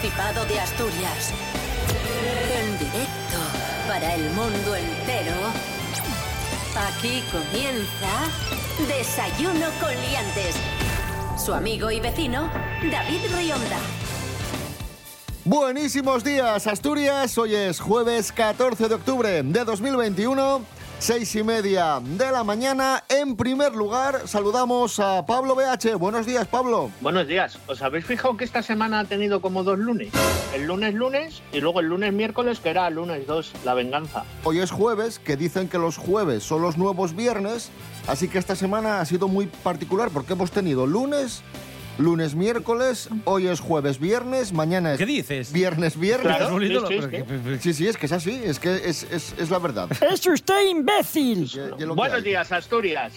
Principado de Asturias. En directo para el mundo entero. Aquí comienza Desayuno con Liantes. Su amigo y vecino, David Rionda. Buenísimos días, Asturias. Hoy es jueves 14 de octubre de 2021. Seis y media de la mañana. En primer lugar, saludamos a Pablo BH. Buenos días, Pablo. Buenos días. ¿Os habéis fijado que esta semana ha tenido como dos lunes? El lunes lunes y luego el lunes miércoles, que era el lunes 2, la venganza. Hoy es jueves, que dicen que los jueves son los nuevos viernes. Así que esta semana ha sido muy particular porque hemos tenido lunes, lunes, miércoles, hoy es jueves, viernes, mañana es... ¿Qué dices? Viernes, viernes. Claro. Sí, sí, sí. que- Sí, sí, es que es así, es que es, es- es la verdad. ¡Es usted imbécil! Y- y Buenos días, Asturias.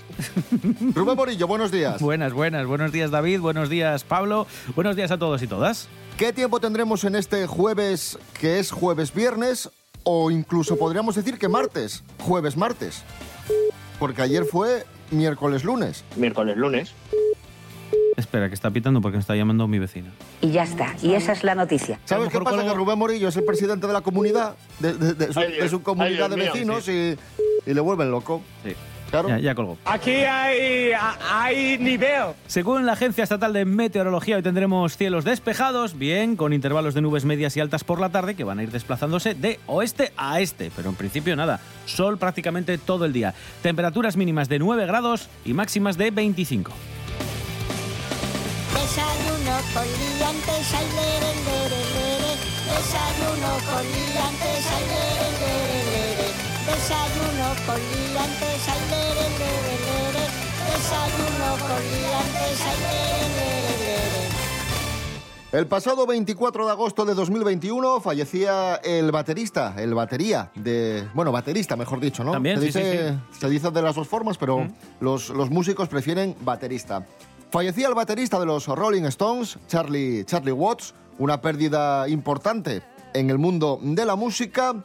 Rubén Morillo, buenos días. Buenas, buenas. Buenos días, David. Buenos días, Pablo. Buenos días a todos y todas. ¿Qué tiempo tendremos en este jueves que es jueves viernes o incluso podríamos decir que martes, jueves martes? Porque ayer fue miércoles lunes. Espera, que está pitando porque me está llamando mi vecina. Y ya está. Y esa es la noticia. ¿Sabes qué pasa? Que Rubén Morillo es el presidente de la comunidad, de, de- de su, de comunidad de mío, vecinos y, y le vuelven loco. Sí. Claro. Ya, ya colgó. Aquí hay, hay nivel. Según la Agencia Estatal de Meteorología, hoy tendremos cielos despejados, bien, con intervalos de nubes medias y altas por la tarde que van a ir desplazándose de oeste a este, pero en principio nada, sol prácticamente todo el día. Temperaturas mínimas de 9 grados y máximas de 25. Desayuno con liantes, ay, lere, lere, lere. Desayuno con liantes, ay, lere, lere, lere. Desayuno con liantes, ay, lere, lere, lere. Desayuno con liantes, ay, lere, lere, lere. El pasado 24 de agosto de 2021 fallecía el baterista, el batería de... Bueno, baterista, mejor dicho, ¿no? También, se, sí, sí, dice, se dice de las dos formas, pero los, los músicos prefieren baterista. Fallecía el baterista de los Rolling Stones, Charlie, Charlie Watts, una pérdida importante en el mundo de la música,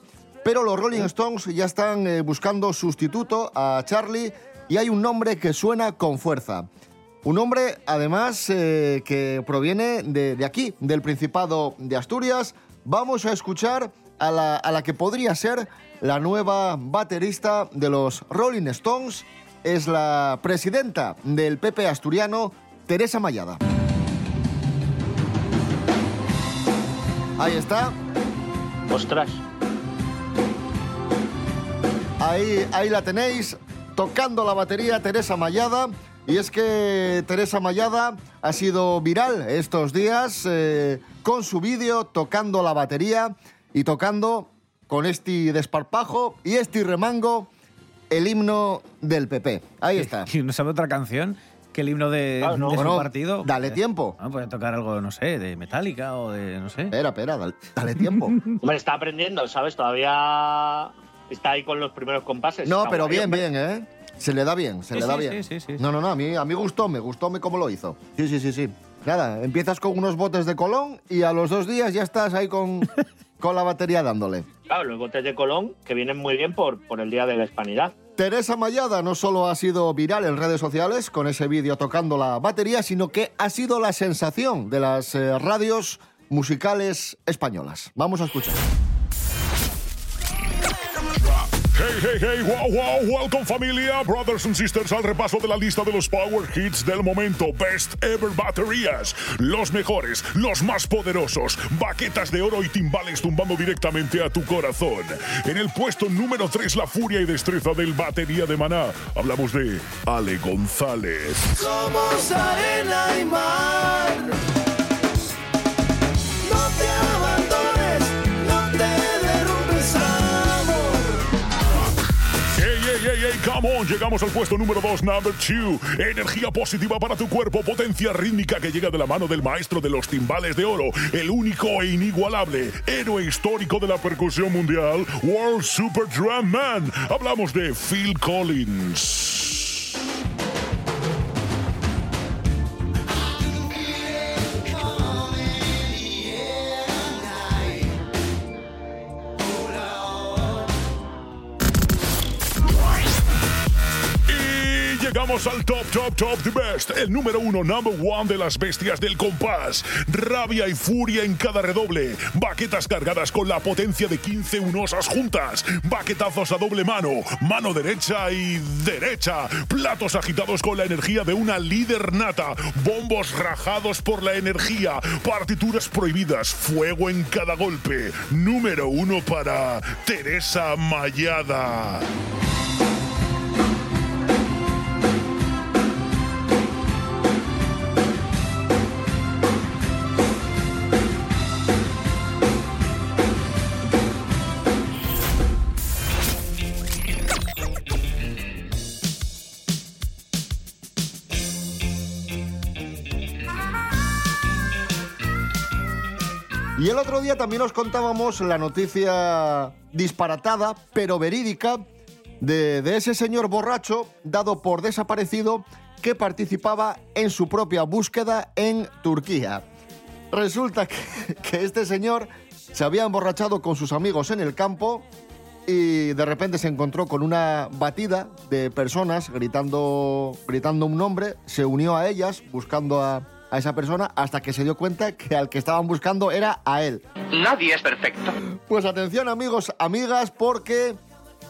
pero los Rolling Stones ya están eh, buscando sustituto a Charlie y hay un nombre que suena con fuerza. Un hombre, además, eh, que proviene de, de aquí, del Principado de Asturias. Vamos a escuchar a la, a la que podría ser la nueva baterista de los Rolling Stones. Es la presidenta del PP asturiano, Teresa Mayada. Ahí está. Ostras. Ahí, ahí la tenéis, tocando la batería Teresa Mayada. Y es que Teresa Mayada ha sido viral estos días eh, con su vídeo tocando la batería y tocando con este desparpajo y este remango el himno del PP. Ahí está. ¿Y no sabe otra canción que el himno de, Claro, no. de Bueno, su partido? dale Eh, tiempo. Ah, puede tocar algo, no sé, de Metallica o de, no sé. Espera, espera, dale, dale tiempo. Hombre, está aprendiendo, ¿sabes? Todavía está ahí con los primeros compases. No, pero bien, hombre. bien, ¿eh? Se le da bien, se Sí, le da sí, bien. sí, sí, sí. No, no, no, a mí, a mí gustó, me gustó me cómo lo hizo. Sí, sí, sí, sí. Nada, empiezas con unos botes de colón y a los dos días ya estás ahí con, con la batería dándole. Claro, los botes de Colón, que vienen muy bien por, por el Día de la Hispanidad. Teresa Mayada no solo ha sido viral en redes sociales con ese vídeo tocando la batería, sino que ha sido la sensación de las eh, radios musicales españolas. Vamos a escuchar. Hey, hey, hey, wow, wow, welcome familia, brothers and sisters, al repaso de la lista de los power hits del momento, best ever baterías, los mejores, los más poderosos, baquetas de oro y timbales tumbando directamente a tu corazón. En el puesto número 3, la furia y destreza del batería de Maná, hablamos de Ale González. Somos arena y mar. No te come llegamos al puesto número 2, number 2. Energía positiva para tu cuerpo, potencia rítmica que llega de la mano del maestro de los timbales de oro, el único e inigualable héroe histórico de la percusión mundial, World Super Drum Man. Hablamos de Phil Collins. Al top, top, top, the best. El número uno, number one de las bestias del compás. Rabia y furia en cada redoble. Baquetas cargadas con la potencia de 15 unosas juntas. Baquetazos a doble mano. Mano derecha y derecha. Platos agitados con la energía de una líder nata. Bombos rajados por la energía. Partituras prohibidas. Fuego en cada golpe. Número uno para Teresa Mayada. Otro día también os contábamos la noticia disparatada, pero verídica, de, ese señor borracho dado por desaparecido que participaba en su propia búsqueda en Turquía. Resulta que, que este señor se había emborrachado con sus amigos en el campo y de repente se encontró con una batida de personas gritando, gritando un nombre, se unió a ellas buscando a, a esa persona hasta que se dio cuenta que al que estaban buscando era a él. Nadie es perfecto. Pues atención amigos, amigas, porque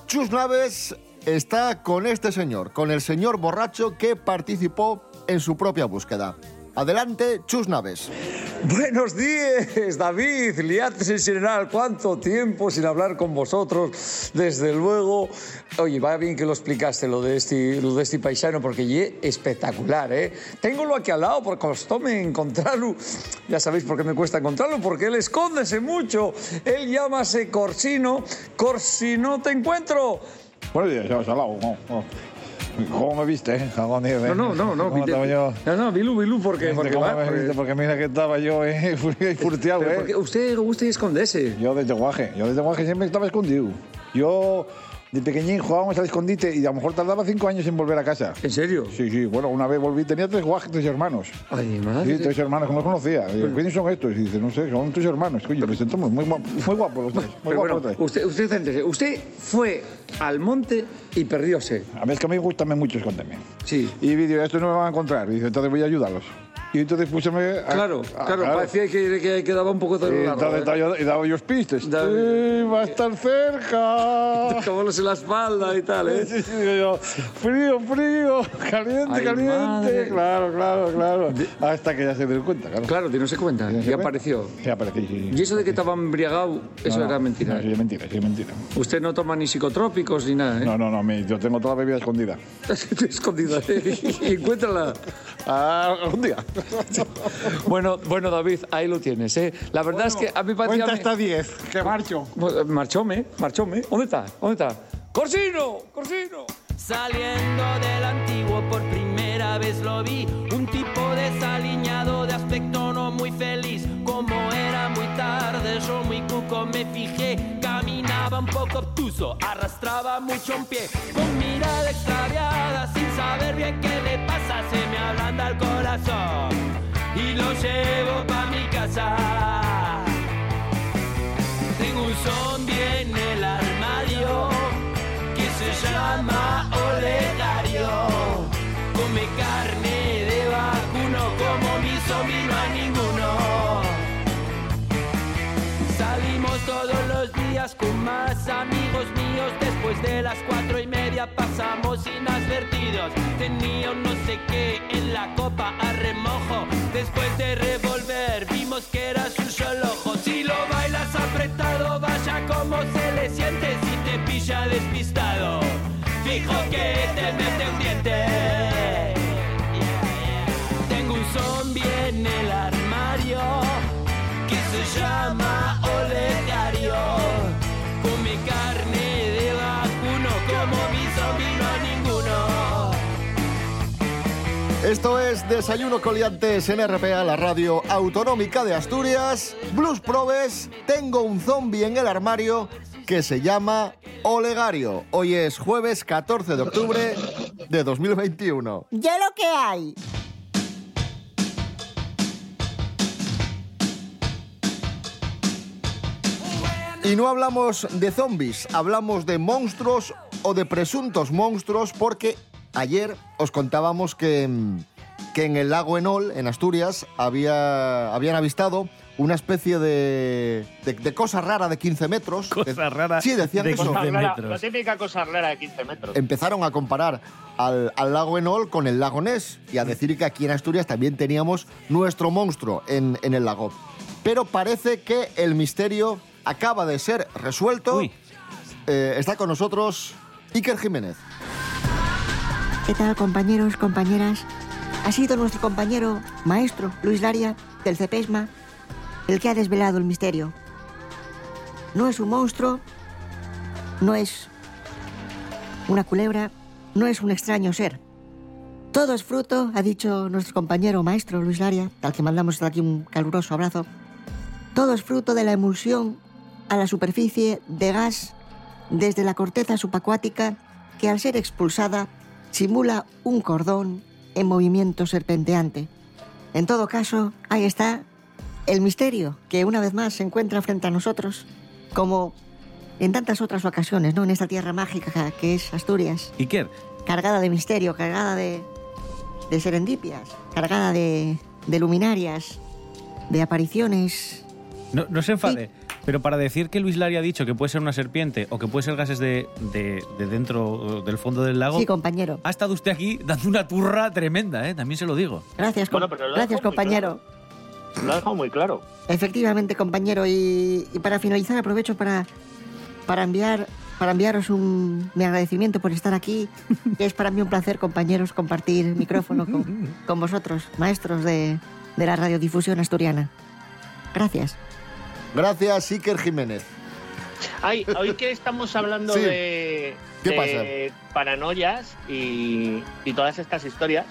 Chus Naves está con este señor, con el señor borracho que participó en su propia búsqueda. Adelante, Chus Naves. Buenos días, David, Liates en general. ¿Cuánto tiempo sin hablar con vosotros? Desde luego. Oye, va bien que lo explicaste, lo de este, lo de este paisano, porque ye espectacular, ¿eh? Tengo aquí al lado, porque costome encontrarlo. Ya sabéis por qué me cuesta encontrarlo, porque él escóndese mucho. Él llámase Corsino. Corsino, te encuentro. Buenos días, ya al lado. no, no. ¿Cómo me viste? eh? Diez, eh. No, no, no, no. ¿Cómo estaba yo? No, no, Bilú, Bilú, porque, porque ¿Cómo va. me viste? Porque mira que estaba yo, eh, furtiado, Pero eh. porque usted gusta y esconderse. Yo desde guaje, yo desde guaje siempre estaba escondido. Yo de pequeñín jugábamos al escondite y a lo mejor tardaba cinco años en volver a casa. ¿En serio? Sí, sí, bueno, una vez volví, tenía tres guajes, tres hermanos. Ay, madre. Sí, tres hermanos que no los conocía. Digo, ¿quiénes son estos? Y dice, no sé, son tus hermanos. Coño, pues entonces muy guapos, muy guapos los tres. Muy Pero guapos bueno, los tres. usted, usted, usted fue al monte y perdióse. A mí es que a mí me gusta mucho esconderme. Sí. Y vi, digo, estos no me van a encontrar. Dice, entonces voy a ayudarlos. Y entonces a- Claro, a- claro, parecía que, que quedaba un poco de entonces ¿eh? yo- y daba yo pistes. Da- Sí, va a estar cerca. Tomándose la espalda y tal, ¿eh? Sí, sí, digo yo, frío, frío, caliente, Ay, caliente. madre. Claro, claro, claro. Hasta que ya se dio cuenta, claro. Claro, no se cuenta. ¿Ya se Y apareció. Sí, apareció, sí. Y eso de que estaba embriagado, eso No, era mentira. No, sí, mentira, sí, mentira. Usted no toma ni psicotrópicos ni nada, ¿eh? No, no, no, yo tengo toda la bebida escondida. Escondida. ¿eh? encuéntrala. Ah, algún día. Bueno, bueno, David, ahí lo tienes, ¿eh? La verdad es que a mí parecía... Cuenta hasta 10, que marcho. Marchome, marchome. ¿Dónde está? ¿Dónde está? ¡Corsino! ¡Corsino! Saliendo del antiguo por primera vez lo vi Un tipo desaliñado de aspecto no muy feliz Como era muy tarde yo muy cuco me fijé Caminaba un poco obtuso, arrastraba mucho un pie Con mirada extraviada sin saber bien qué le Se me ablanda el corazón y lo llevo pa' mi casa Tengo un zombie en el armario que se llama Olegario. Come carne de vacuno como mi zombie días con más amigos míos. Después de las cuatro y media pasamos inadvertidos. Tenía un no sé qué en la copa a remojo. Después de revolver vimos que era su solo ojo. Si lo bailas apretado, vaya como se le siente si te pilla despistado. Fijo que te mete un diente. Tengo un zombie en el armario que se llama Olegario. Esto es Desayuno Coliantes en RPA, la radio autonómica de Asturias. Blues Probes, tengo un zombie en el armario que se llama Olegario. Hoy es jueves 14 de octubre de 2021. Ya lo que hay. Y no hablamos de zombies, hablamos de monstruos o de presuntos monstruos porque ayer os contábamos que, que en el lago Enol, en Asturias, había, habían avistado una especie de, de, de cosa rara de 15 metros. Cosa rara Sí, decían de eso. 15 Cosa rara, metros. la típica cosa rara de 15 metros. Empezaron a comparar al, al lago Enol con el lago Ness y a decir que aquí en Asturias también teníamos nuestro monstruo en, en el lago. Pero parece que el misterio acaba de ser resuelto. Eh, está con nosotros Iker Jiménez. ¿Qué tal, compañeros, compañeras? Ha sido nuestro compañero maestro Luis Laria del CEPESMA el que ha desvelado el misterio. No es un monstruo, no es una culebra, no es un extraño ser. Todo es fruto, ha dicho nuestro compañero maestro Luis Laria, al que mandamos aquí un caluroso abrazo. Todo es fruto de la emulsión a la superficie de gas desde la corteza subacuática que al ser expulsada simula un cordón en movimiento serpenteante. En todo caso, ahí está el misterio que una vez más se encuentra frente a nosotros, como en tantas otras ocasiones, ¿no? En esta tierra mágica que es Asturias, Iker, cargada de misterio, cargada de, de serendipias, cargada de, de luminarias, de apariciones. no, no se enfade, pero para decir que Luis Lari ha dicho que puede ser una serpiente o que puede ser gases de, de- de dentro del fondo del lago, Sí, compañero. ha estado usted aquí dando una turra tremenda, ¿eh? también se lo digo. Gracias, Bueno, pero lo ha gracias compañero. Lo ha dejado muy claro. Efectivamente, compañero. Y, y para finalizar, aprovecho para, para, enviar, para enviaros un, mi agradecimiento por estar aquí. es para mí un placer, compañeros, compartir micrófono con, con vosotros, maestros de, de la radiodifusión asturiana. Gracias. Gracias, Iker Jiménez. Ay, hoy que estamos hablando Sí. de, ¿Qué de paranoias y, y todas estas historias,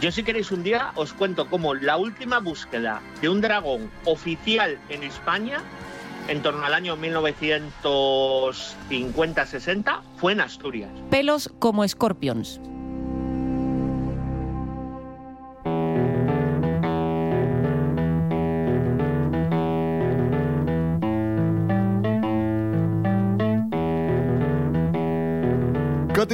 yo si queréis un día os cuento cómo la última búsqueda de un dragón oficial en España, en torno al año 1950-60, fue en Asturias. Pelos como escorpions.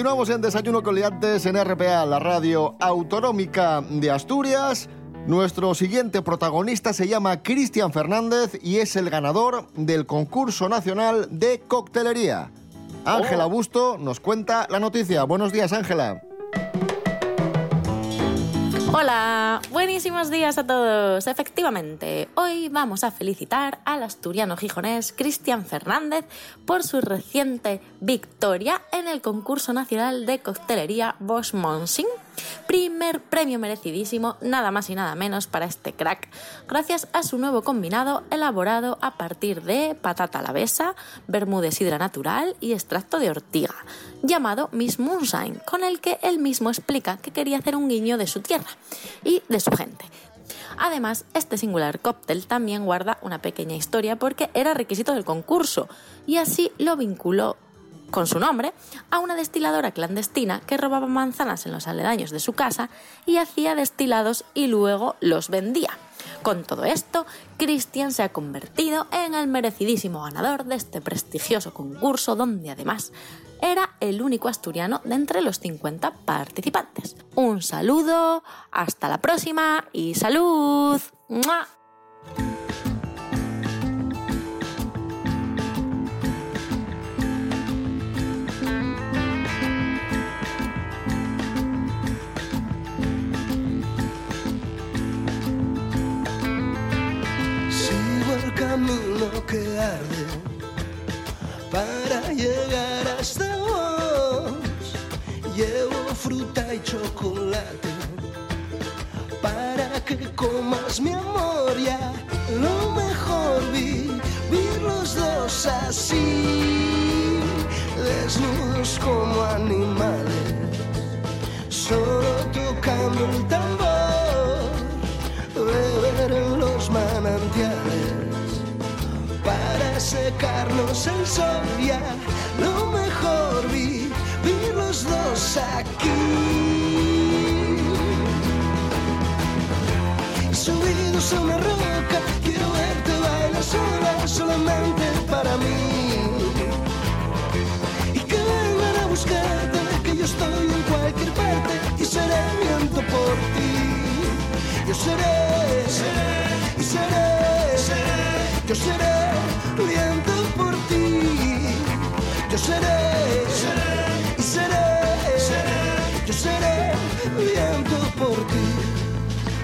Continuamos en Desayuno con Liantes en RPA, la radio autonómica de Asturias. Nuestro siguiente protagonista se llama Cristian Fernández y es el ganador del concurso nacional de coctelería. Ángela Busto nos cuenta la noticia. Buenos días, Ángela. Hola, buenísimos días a todos. Efectivamente, hoy vamos a felicitar al asturiano gijonés Cristian Fernández por su reciente victoria en el concurso nacional de coctelería Bosch Monsing. Primer premio merecidísimo, nada más y nada menos para este crack, gracias a su nuevo combinado elaborado a partir de patata alavesa, vermú de sidra natural y extracto de ortiga, llamado Miss Moonshine, con el que él mismo explica que quería hacer un guiño de su tierra y de su gente. Además, este singular cóctel también guarda una pequeña historia porque era requisito del concurso y así lo vinculó con su nombre a una destiladora clandestina que robaba manzanas en los aledaños de su casa y hacía destilados y luego los vendía. Con todo esto, Christian se ha convertido en el merecidísimo ganador de este prestigioso concurso donde además era el único asturiano de entre los 50 participantes. Un saludo, hasta la próxima y salud. Amor ya. Lo mejor vivir los dos así, desnudos como animales, solo tocando el tambor beber en los manantiales para secarnos el sol ya lo mejor vivir los dos aquí subidos a una roca quiero verte bailar sola solamente para mí y que vengan a buscarte que yo estoy en cualquier parte seré viento por ti. Yo seré, y seré, yo seré viento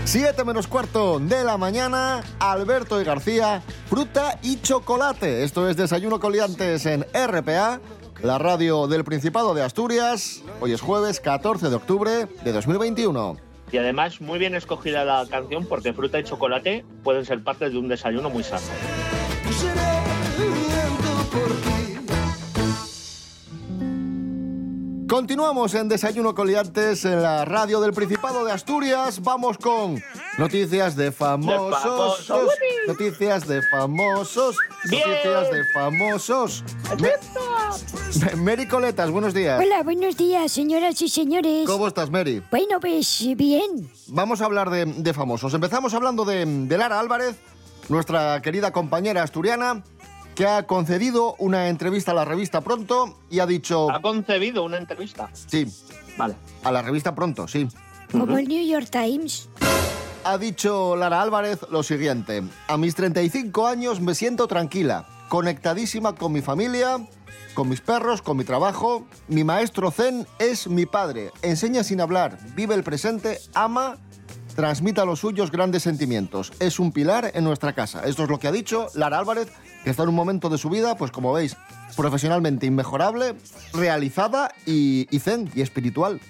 7 menos cuarto de la mañana, Alberto y García, fruta y chocolate. Esto es Desayuno Coliantes en RPA, la radio del Principado de Asturias. Hoy es jueves 14 de octubre de 2021. Y además, muy bien escogida la canción porque fruta y chocolate pueden ser parte de un desayuno muy sano. Continuamos en Desayuno Coliantes en la radio del Principado de Asturias. Vamos con noticias de famosos. famosos. Noticias de famosos. Bien. Noticias de famosos. Me- Mary Coletas, buenos días. Hola, buenos días, señoras y señores. ¿Cómo estás, Mary? Bueno, pues bien. Vamos a hablar de, de famosos. Empezamos hablando de, de Lara Álvarez, nuestra querida compañera asturiana, que ha concedido una entrevista a la revista Pronto y ha dicho... ¿Ha concebido una entrevista? Sí. Vale. A la revista Pronto, sí. Como el New York Times. Ha dicho Lara Álvarez lo siguiente. A mis 35 años me siento tranquila, conectadísima con mi familia, con mis perros, con mi trabajo. Mi maestro Zen es mi padre. Enseña sin hablar, vive el presente, ama, transmite a los suyos grandes sentimientos. Es un pilar en nuestra casa. Esto es lo que ha dicho Lara Álvarez, que está en un momento de su vida, pues como veis, profesionalmente inmejorable, realizada y, y zen y espiritual.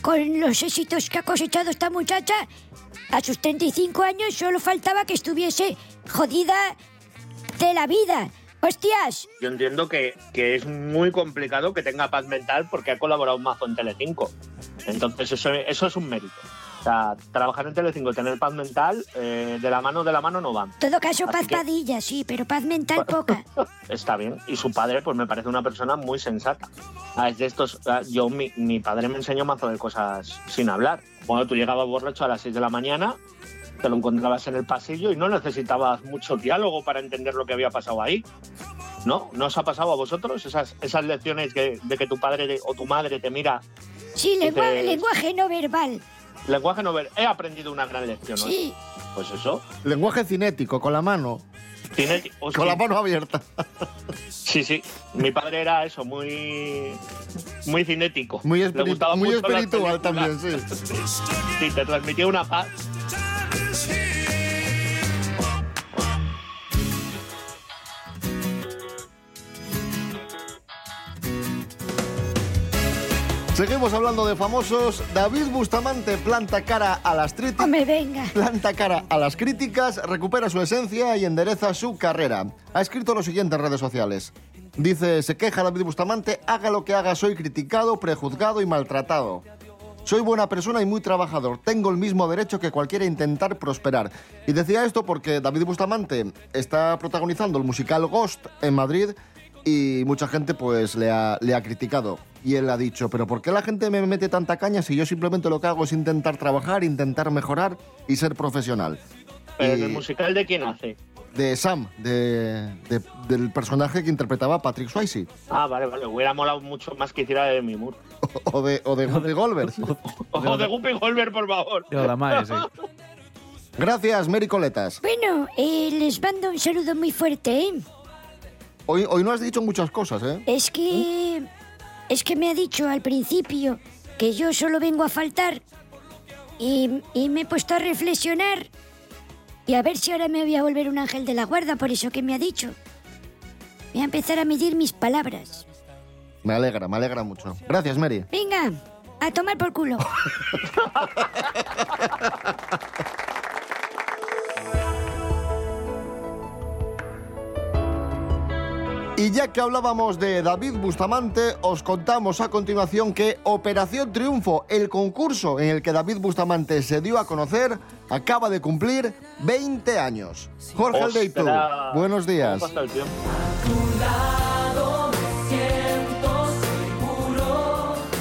Con los éxitos que ha cosechado esta muchacha, a sus 35 años solo faltaba que estuviese jodida de la vida. ¡Hostias! Yo entiendo que, que es muy complicado que tenga paz mental porque ha colaborado un mazo en Telecinco. Entonces eso, eso es un mérito. Sea, trabajar en Telecinco y tener paz mental, eh, de la mano de la mano no van. Todo caso, Así paz que- padilla, sí, pero paz mental poca. Está bien. Y su padre, pues me parece una persona muy sensata. Ah, es de estos. ah, Yo, mi, mi padre me enseñó mazo de cosas sin hablar. Bueno, tú llegabas borracho a las 6 de la mañana, te lo encontrabas en el pasillo y no necesitabas mucho diálogo para entender lo que había pasado ahí. ¿No? ¿No os ha pasado a vosotros esas, esas lecciones que- de que tu padre te- o tu madre te mira? Sí, Dices- lenguaje no verbal. Lenguaje no ver. He aprendido una gran lección. hoy. Sí. Pues eso. Lenguaje cinético, con la mano. Cinético. Con sí. la mano abierta. Sí, sí. Mi padre era eso, muy. Muy cinético. Muy, Le espiri- gustaban muy espiritual también, sí. Sí, te transmitía una paz. Seguimos hablando de famosos. David Bustamante planta cara a las críticas. Planta cara a las críticas, recupera su esencia y endereza su carrera. Ha escrito lo siguiente en redes sociales. Dice, se queja David Bustamante, haga lo que haga, soy criticado, prejuzgado y maltratado. Soy buena persona y muy trabajador. Tengo el mismo derecho que cualquiera a intentar prosperar. Y decía esto porque David Bustamante está protagonizando el musical Ghost en Madrid y mucha gente pues le ha, le ha criticado. Y él ha dicho, pero ¿por qué la gente me mete tanta caña si yo simplemente lo que hago es intentar trabajar, intentar mejorar y ser profesional? Pero Y- ¿el musical de quién hace? de Sam, de- de- del personaje que interpretaba Patrick Swayze. Ah, vale, vale. Hubiera molado mucho más que hiciera de mi Moore. O de, o de Whoopi Goldberg. O de Guppy Goldberg, por favor. Gracias, Mary Coletas. Bueno, eh, les mando un saludo muy fuerte, ¿eh? Hoy, hoy no has dicho muchas cosas, ¿eh? Es que... Es que me ha dicho al principio que yo solo vengo a faltar y, y me he puesto a reflexionar y a ver si ahora me voy a volver un ángel de la guarda por eso que me ha dicho. Voy a empezar a medir mis palabras. Me alegra, me alegra mucho. Gracias, Mary. Venga, a tomar por culo. Y ya que hablábamos de David Bustamante, os contamos a continuación que Operación Triunfo, el concurso en el que David Bustamante se dio a conocer, acaba de cumplir 20 años. Jorge Aldeitu, buenos días. ¿Cómo pasa el tiempo?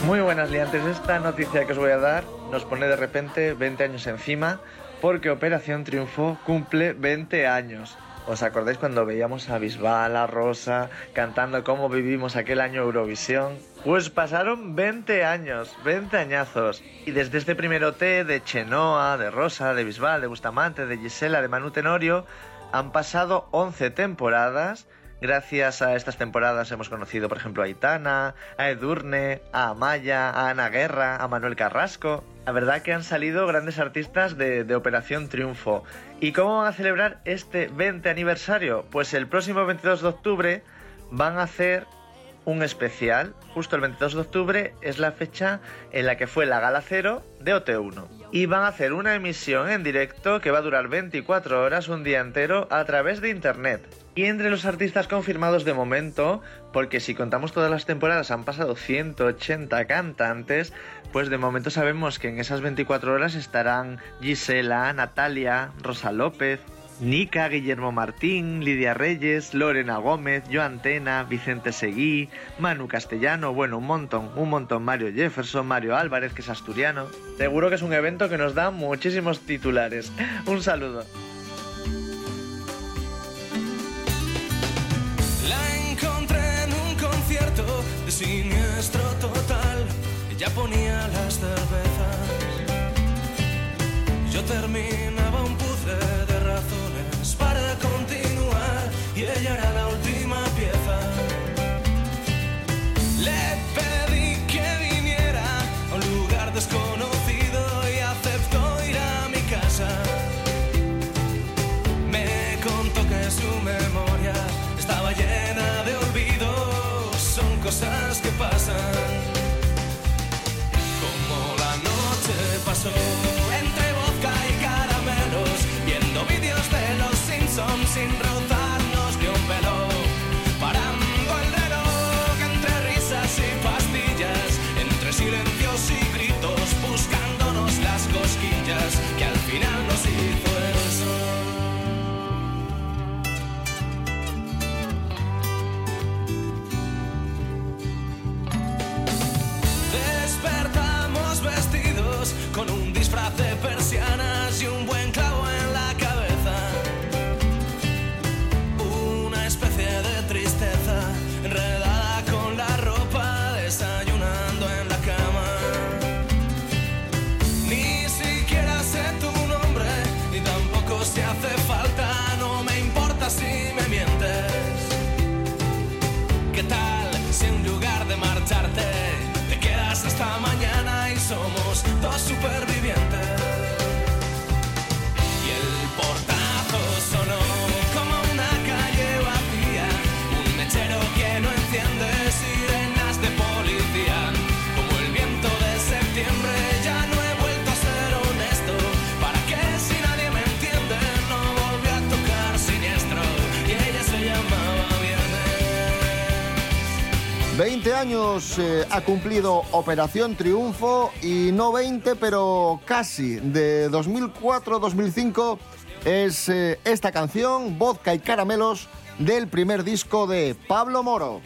Muy buenas liantes, esta noticia que os voy a dar nos pone de repente 20 años encima porque Operación Triunfo cumple 20 años. ¿Os acordáis cuando veíamos a Bisbal, a Rosa, cantando cómo vivimos aquel año Eurovisión? Pues pasaron 20 años, 20 añazos. Y desde este primer OT de Chenoa, de Rosa, de Bisbal, de Bustamante, de Gisela, de Manu Tenorio, han pasado 11 temporadas. Gracias a estas temporadas hemos conocido, por ejemplo, a Aitana, a Edurne, a Amaya, a Ana Guerra, a Manuel Carrasco. La verdad que han salido grandes artistas de, de Operación Triunfo. ¿Y cómo van a celebrar este 20 aniversario? Pues el próximo 22 de octubre van a hacer un especial. Justo el 22 de octubre es la fecha en la que fue la gala cero de OT1. Y van a hacer una emisión en directo que va a durar 24 horas, un día entero, a través de internet. Y entre los artistas confirmados de momento, porque si contamos todas las temporadas han pasado 180 cantantes, pues de momento sabemos que en esas 24 horas estarán Gisela, Natalia, Rosa López, Nica, Guillermo Martín, Lidia Reyes, Lorena Gómez, Joan Tena, Vicente Seguí, Manu Castellano, bueno, un montón, un montón, Mario Jefferson, Mario Álvarez, que es asturiano. Seguro que es un evento que nos da muchísimos titulares. Un saludo. Siniestro total. Ella ponía las cervezas. Yo terminaba un puzzle de razones para continuar. Y ella era sin rozarnos ha cumplido Operación Triunfo y no 20, pero casi. De 2004-2005 es eh, esta canción, Vodka y Caramelos, del primer disco de Pablo Moro.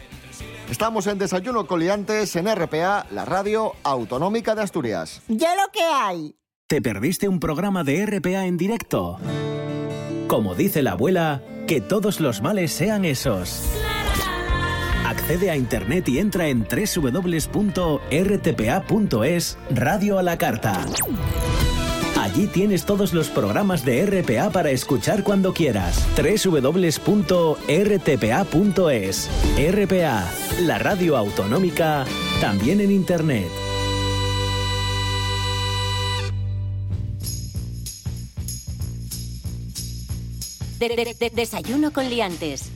Estamos en Desayuno Coliantes en RPA, la radio autonómica de Asturias. ¡Ya lo que hay! ¿Te perdiste un programa de RPA en directo? Como dice la abuela, que todos los males sean esos. Accede a internet y entra en www.rtpa.es Radio a la Carta. Allí tienes todos los programas de RPA para escuchar cuando quieras. www.rtpa.es RPA, la radio autonómica, también en internet. De- de- de- desayuno con liantes.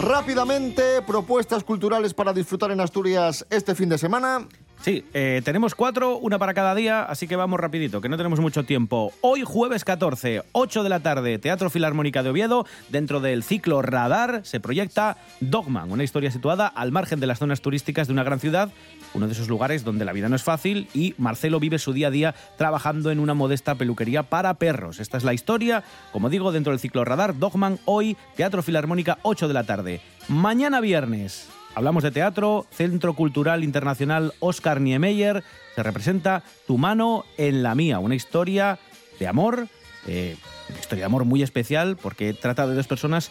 Rápidamente, propuestas culturales para disfrutar en Asturias este fin de semana. Sí, eh, tenemos cuatro, una para cada día, así que vamos rapidito, que no tenemos mucho tiempo. Hoy jueves 14, 8 de la tarde, Teatro Filarmónica de Oviedo, dentro del ciclo Radar, se proyecta Dogman, una historia situada al margen de las zonas turísticas de una gran ciudad, uno de esos lugares donde la vida no es fácil y Marcelo vive su día a día trabajando en una modesta peluquería para perros. Esta es la historia, como digo, dentro del ciclo Radar, Dogman, hoy, Teatro Filarmónica, 8 de la tarde. Mañana viernes, Hablamos de teatro, Centro Cultural Internacional Oscar Niemeyer, se representa Tu mano en la mía, una historia de amor, eh, historia de amor muy especial porque trata de dos personas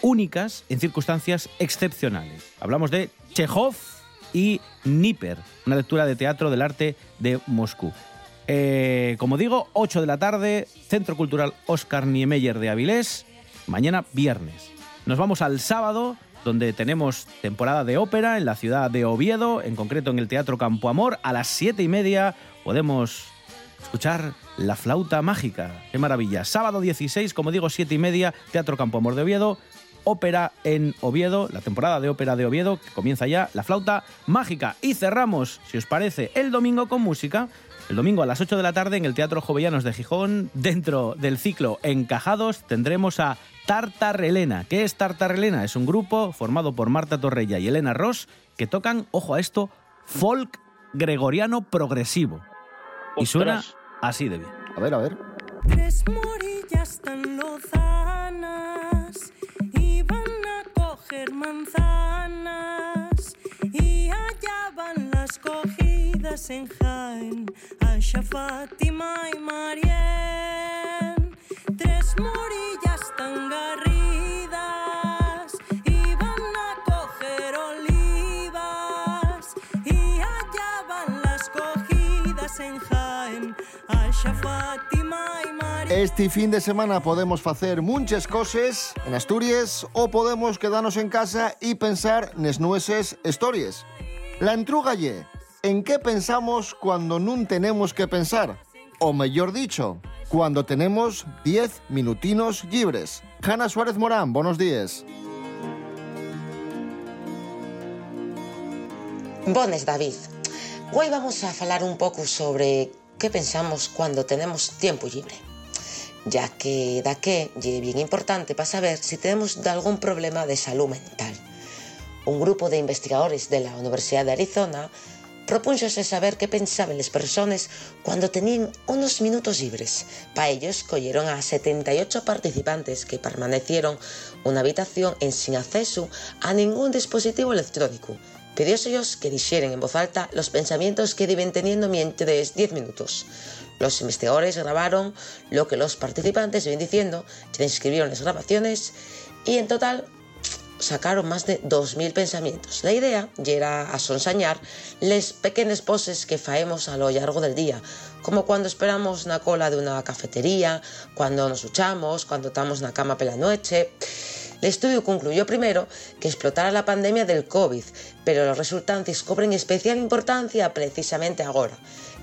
únicas en circunstancias excepcionales. Hablamos de Chekhov y Nipper, una lectura de teatro del arte de Moscú. Eh, como digo, 8 de la tarde, Centro Cultural Oscar Niemeyer de Avilés, mañana viernes. Nos vamos al sábado, donde tenemos temporada de ópera en la ciudad de Oviedo, en concreto en el Teatro Campo Amor. A las 7 y media podemos escuchar La Flauta Mágica. ¡Qué maravilla! Sábado 16, como digo, 7 y media, Teatro Campo Amor de Oviedo. Ópera en Oviedo, la temporada de ópera de Oviedo, que comienza ya, La Flauta Mágica. Y cerramos, si os parece, el domingo con música. El domingo a las 8 de la tarde en el Teatro Jovellanos de Gijón, dentro del ciclo Encajados, tendremos a Tartarelena. ¿Qué es Tartarelena? Es un grupo formado por Marta Torrella y Elena Ross que tocan, ojo a esto, folk gregoriano progresivo. Y suena así de bien. A ver, a ver. Tres morillas tan lozanas iban a coger manzanas y allá van las cogidas en Jaén, Aisha, Fátima y Marien. Tres morillas tan garridas iban a coger olivas y allá van las cogidas en Jaén, Aisha, Fátima y Marien. Este fin de semana podemos hacer muchas cosas en Asturias o podemos quedarnos en casa y pensar nes nueces historias. La entruga ye, ¿en qué pensamos cuando no tenemos que pensar? O mejor dicho, cuando tenemos 10 minutinos libres. Hanna Suárez Morán, buenos días. Bones, David. Hoy vamos a hablar un poco sobre qué pensamos cuando tenemos tiempo libre. Ya que da que es bien importante para saber si tenemos algún problema de salud mental. Un grupo de investigadores de la Universidad de Arizona propúnxose saber qué pensaban las personas cuando tenían unos minutos libres. Para ellos, escogieron a 78 participantes que permanecieron una habitación en sin acceso a ningún dispositivo electrónico. Pidiósellos que dijeran en voz alta los pensamientos que iban teniendo mientras 10 minutos. Los investigadores grabaron lo que los participantes iban diciendo, transcribieron las grabaciones y en total sacaron más de 2.000 pensamientos. La idea era asonsañar les pequeñas poses que faemos a lo largo del día, como cuando esperamos una cola de una cafetería, cuando nos duchamos, cuando estamos en la cama pela noche. El estudio concluyó primero que explotara la pandemia del COVID, pero los resultantes cobran especial importancia precisamente ahora.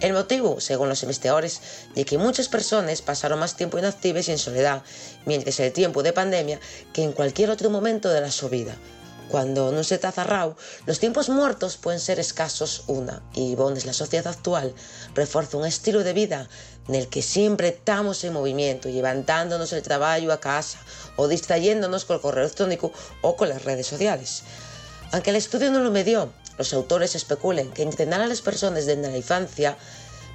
El motivo, según los investigadores, de que muchas personas pasaron más tiempo inactivas y en soledad, mientras el tiempo de pandemia, que en cualquier otro momento de la su vida. Cuando no se está cerrado, los tiempos muertos pueden ser escasos una, y bones la sociedad actual refuerza un estilo de vida en el que siempre estamos en movimiento, levantándonos el trabajo a casa o distrayéndonos con el correo electrónico o con las redes sociales. Aunque el estudio no lo medió, los autores especulan que entrenar a las personas desde la infancia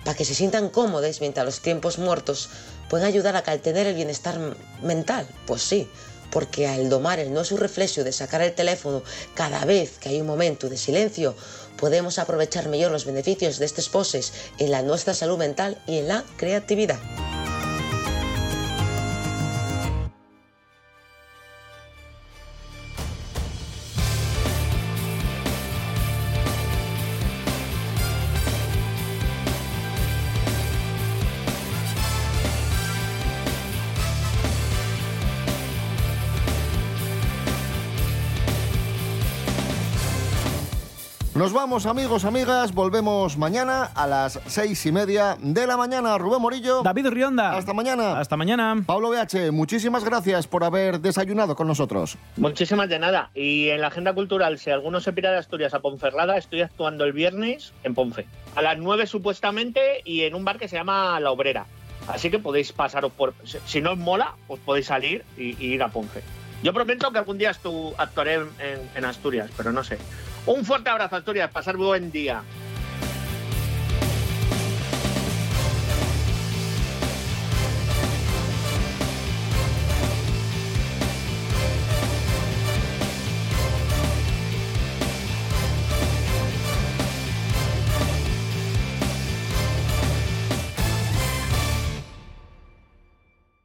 para que se sientan cómodos mientras los tiempos muertos pueden ayudar a tener el bienestar mental. Pues sí, porque al domar el no su reflexo de sacar el teléfono cada vez que hay un momento de silencio, podemos aprovechar mejor los beneficios de estas poses en la nuestra salud mental y en la creatividad. Nos vamos, amigos, amigas. Volvemos mañana a las seis y media de la mañana. Rubén Morillo. David Rionda. Hasta mañana. Hasta mañana. Pablo BH, muchísimas gracias por haber desayunado con nosotros. Muchísimas de nada. Y en la agenda cultural, si alguno se pira de Asturias a Ponferrada, estoy actuando el viernes en Ponfe. A las 9 supuestamente y en un bar que se llama La Obrera. Así que podéis pasaros por... Si no os mola, os podéis salir y, y ir a Ponfe. Yo prometo que algún día estu- actuaré en, en Asturias, pero no sé. Un fuerte abrazo, Asturias. Pasar buen día.